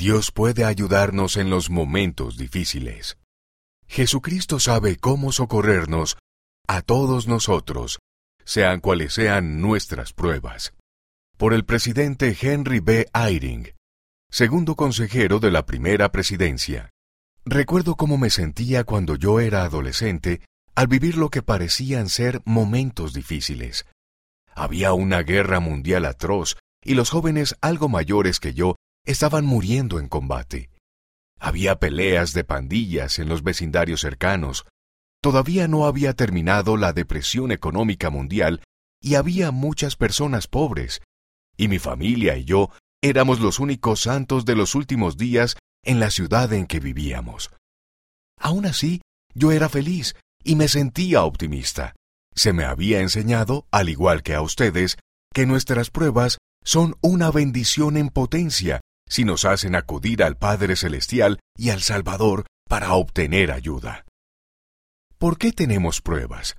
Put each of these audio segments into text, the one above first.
Dios puede ayudarnos en los momentos difíciles. Jesucristo sabe cómo socorrernos a todos nosotros, sean cuales sean nuestras pruebas. Por el presidente Henry B. Eyring, segundo consejero de la primera presidencia. Recuerdo cómo me sentía cuando yo era adolescente al vivir lo que parecían ser momentos difíciles. Había una guerra mundial atroz y los jóvenes algo mayores que yo estaban muriendo en combate. Había peleas de pandillas en los vecindarios cercanos. Todavía no había terminado la depresión económica mundial y había muchas personas pobres. Y mi familia y yo éramos los únicos santos de los últimos días en la ciudad en que vivíamos. Aún así, yo era feliz y me sentía optimista. Se me había enseñado, al igual que a ustedes, que nuestras pruebas son una bendición en potencia si nos hacen acudir al Padre Celestial y al Salvador para obtener ayuda. ¿Por qué tenemos pruebas?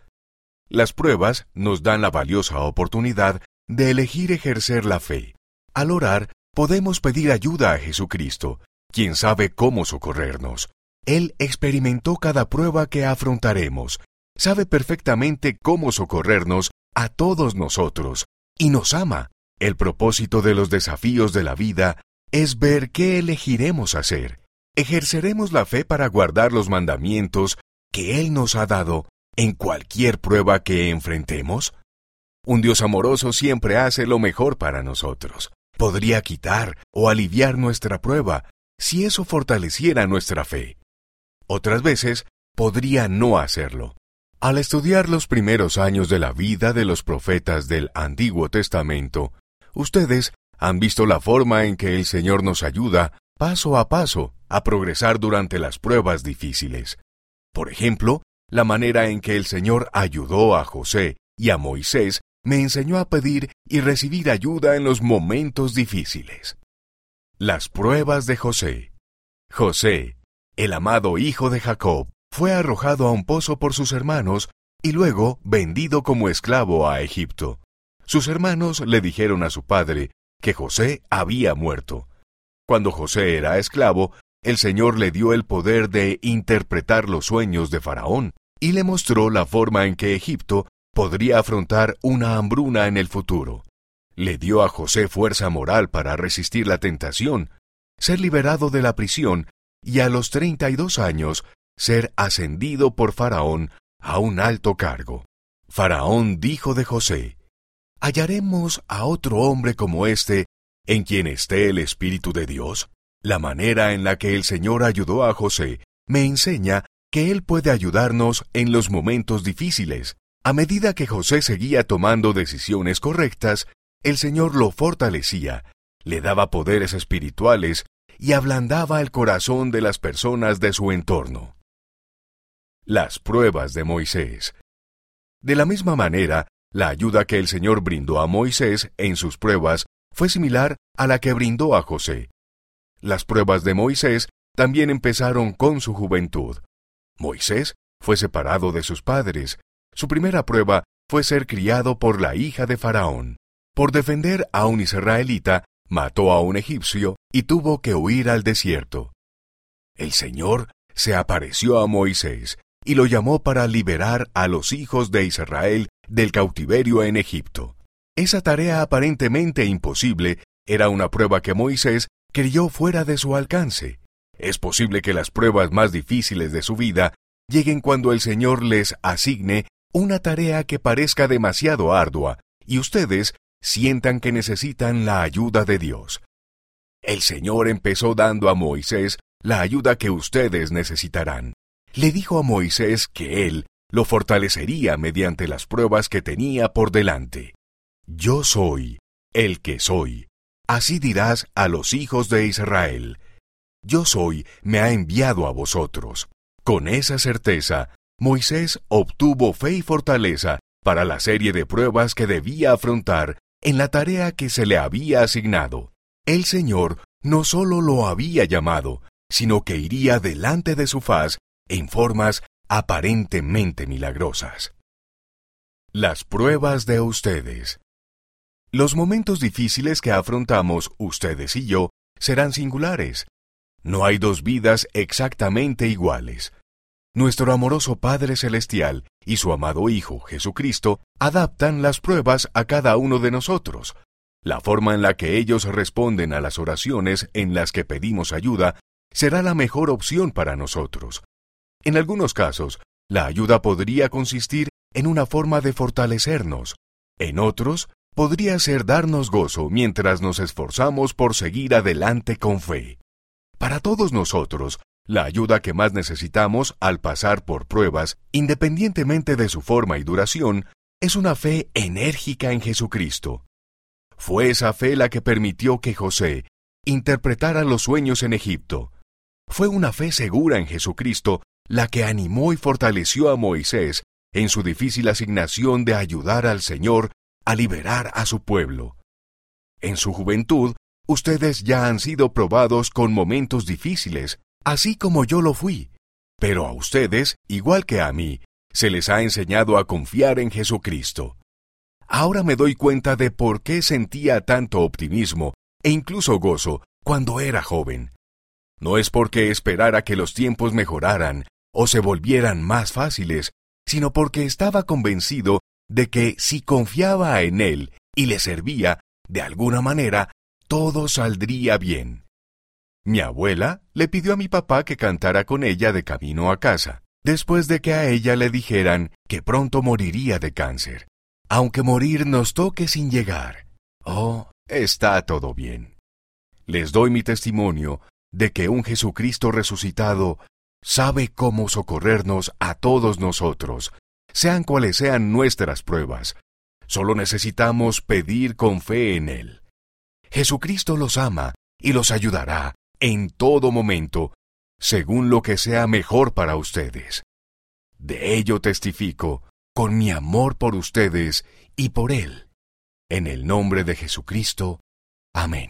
Las pruebas nos dan la valiosa oportunidad de elegir ejercer la fe. Al orar, podemos pedir ayuda a Jesucristo, quien sabe cómo socorrernos. Él experimentó cada prueba que afrontaremos, sabe perfectamente cómo socorrernos a todos nosotros, y nos ama. El propósito de los desafíos de la vida es ver qué elegiremos hacer. ¿Ejerceremos la fe para guardar los mandamientos que Él nos ha dado en cualquier prueba que enfrentemos? Un Dios amoroso siempre hace lo mejor para nosotros. Podría quitar o aliviar nuestra prueba si eso fortaleciera nuestra fe. Otras veces podría no hacerlo. Al estudiar los primeros años de la vida de los profetas del Antiguo Testamento, ustedes han visto la forma en que el Señor nos ayuda, paso a paso, a progresar durante las pruebas difíciles. Por ejemplo, la manera en que el Señor ayudó a José y a Moisés me enseñó a pedir y recibir ayuda en los momentos difíciles. Las pruebas de José. José, el amado hijo de Jacob, fue arrojado a un pozo por sus hermanos y luego vendido como esclavo a Egipto. Sus hermanos le dijeron a su padre que José había muerto. Cuando José era esclavo, el Señor le dio el poder de interpretar los sueños de Faraón y le mostró la forma en que Egipto podría afrontar una hambruna en el futuro. Le dio a José fuerza moral para resistir la tentación, ser liberado de la prisión y a los treinta y dos años ser ascendido por Faraón a un alto cargo. Faraón dijo de José, ¿hallaremos a otro hombre como este en quien esté el Espíritu de Dios? La manera en la que el Señor ayudó a José me enseña que Él puede ayudarnos en los momentos difíciles. A medida que José seguía tomando decisiones correctas, el Señor lo fortalecía, le daba poderes espirituales y ablandaba el corazón de las personas de su entorno. Las pruebas de Moisés. De la misma manera, la ayuda que el Señor brindó a Moisés en sus pruebas fue similar a la que brindó a José. Las pruebas de Moisés también empezaron con su juventud. Moisés fue separado de sus padres. Su primera prueba fue ser criado por la hija de Faraón. Por defender a un israelita, mató a un egipcio y tuvo que huir al desierto. El Señor se apareció a Moisés y lo llamó para liberar a los hijos de Israel del cautiverio en Egipto. Esa tarea aparentemente imposible era una prueba que Moisés creyó fuera de su alcance. Es posible que las pruebas más difíciles de su vida lleguen cuando el Señor les asigne una tarea que parezca demasiado ardua y ustedes sientan que necesitan la ayuda de Dios. El Señor empezó dando a Moisés la ayuda que ustedes necesitarán. Le dijo a Moisés que Él lo fortalecería mediante las pruebas que tenía por delante. Yo soy el que soy. Así dirás a los hijos de Israel. Yo soy, me ha enviado a vosotros. Con esa certeza, Moisés obtuvo fe y fortaleza para la serie de pruebas que debía afrontar en la tarea que se le había asignado. El Señor no solo lo había llamado, sino que iría delante de su faz en formas aparentemente milagrosas. Las pruebas de ustedes. Los momentos difíciles que afrontamos ustedes y yo serán singulares. No hay dos vidas exactamente iguales. Nuestro amoroso Padre Celestial y su amado Hijo Jesucristo adaptan las pruebas a cada uno de nosotros. La forma en la que ellos responden a las oraciones en las que pedimos ayuda será la mejor opción para nosotros. En algunos casos, la ayuda podría consistir en una forma de fortalecernos. En otros, podría ser darnos gozo mientras nos esforzamos por seguir adelante con fe. Para todos nosotros, la ayuda que más necesitamos al pasar por pruebas, independientemente de su forma y duración, es una fe enérgica en Jesucristo. Fue esa fe la que permitió que José interpretara los sueños en Egipto. Fue una fe segura en Jesucristo la que animó y fortaleció a Moisés en su difícil asignación de ayudar al Señor a liberar a su pueblo. En su juventud, ustedes ya han sido probados con momentos difíciles, así como yo lo fui. Pero a ustedes, igual que a mí, se les ha enseñado a confiar en Jesucristo. Ahora me doy cuenta de por qué sentía tanto optimismo e incluso gozo cuando era joven. No es porque esperara que los tiempos mejoraran o se volvieran más fáciles, sino porque estaba convencido de que si confiaba en Él y le servía, de alguna manera, todo saldría bien. Mi abuela le pidió a mi papá que cantara con ella de camino a casa, después de que a ella le dijeran que pronto moriría de cáncer. Aunque morir nos toque sin llegar. Oh, está todo bien. Les doy mi testimonio de que un Jesucristo resucitado sabe cómo socorrernos a todos nosotros, sean cuales sean nuestras pruebas. Solo necesitamos pedir con fe en Él. Jesucristo los ama y los ayudará en todo momento, según lo que sea mejor para ustedes. De ello testifico con mi amor por ustedes y por Él. En el nombre de Jesucristo. Amén.